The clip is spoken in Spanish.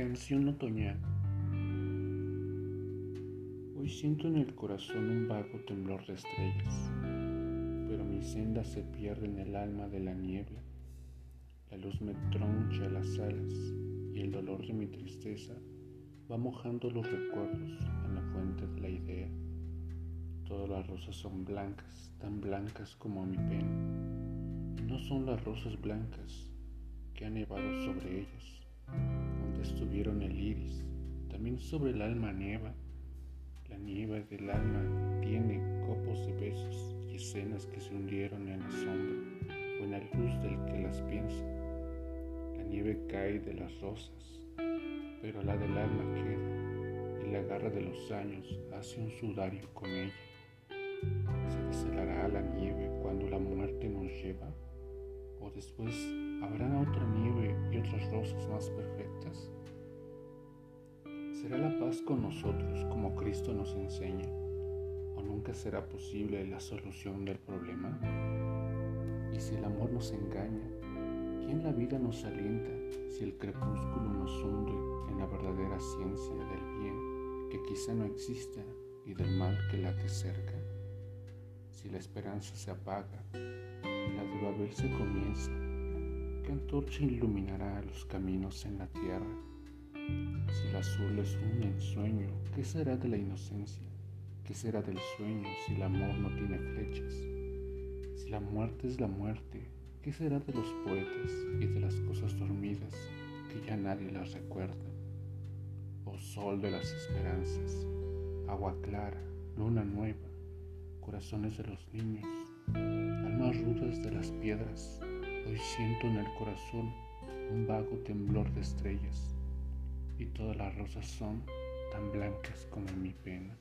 Estación otoñal. Hoy siento en el corazón un vago temblor de estrellas, pero mi senda se pierde en el alma de la niebla. La luz me troncha las alas y el dolor de mi tristeza va mojando los recuerdos en la fuente de la idea. Todas las rosas son blancas, tan blancas como mi pena, y no son las rosas blancas que han nevado sobre ellas estuvieron el iris, también sobre el alma nieva. La nieve del alma tiene copos de besos y escenas que se hundieron en la sombra o en la luz del que las piensa. La nieve cae de las rosas, pero la del alma queda y la garra de los años hace un sudario con ella. ¿Se deshelará la nieve cuando la muerte nos lleva? ¿O después habrá otra nieve y otras rosas más perfectas? ¿Será la paz con nosotros como Cristo nos enseña? ¿O nunca será posible la solución del problema? Y si el amor nos engaña, ¿quién la vida nos alienta si el crepúsculo nos hunde en la verdadera ciencia del bien que quizá no exista y del mal que late cerca? Si la esperanza se apaga y la de Babel se comienza, ¿qué antorcha iluminará los caminos en la tierra? El azul es un ensueño, ¿qué será de la inocencia? ¿Qué será del sueño si el amor no tiene flechas? Si la muerte es la muerte, ¿qué será de los poetas y de las cosas dormidas que ya nadie las recuerda? Oh sol de las esperanzas, agua clara, luna nueva, corazones de los niños, almas rudas de las piedras, hoy siento en el corazón un vago temblor de estrellas y todas las rosas son tan blancas como mi pena.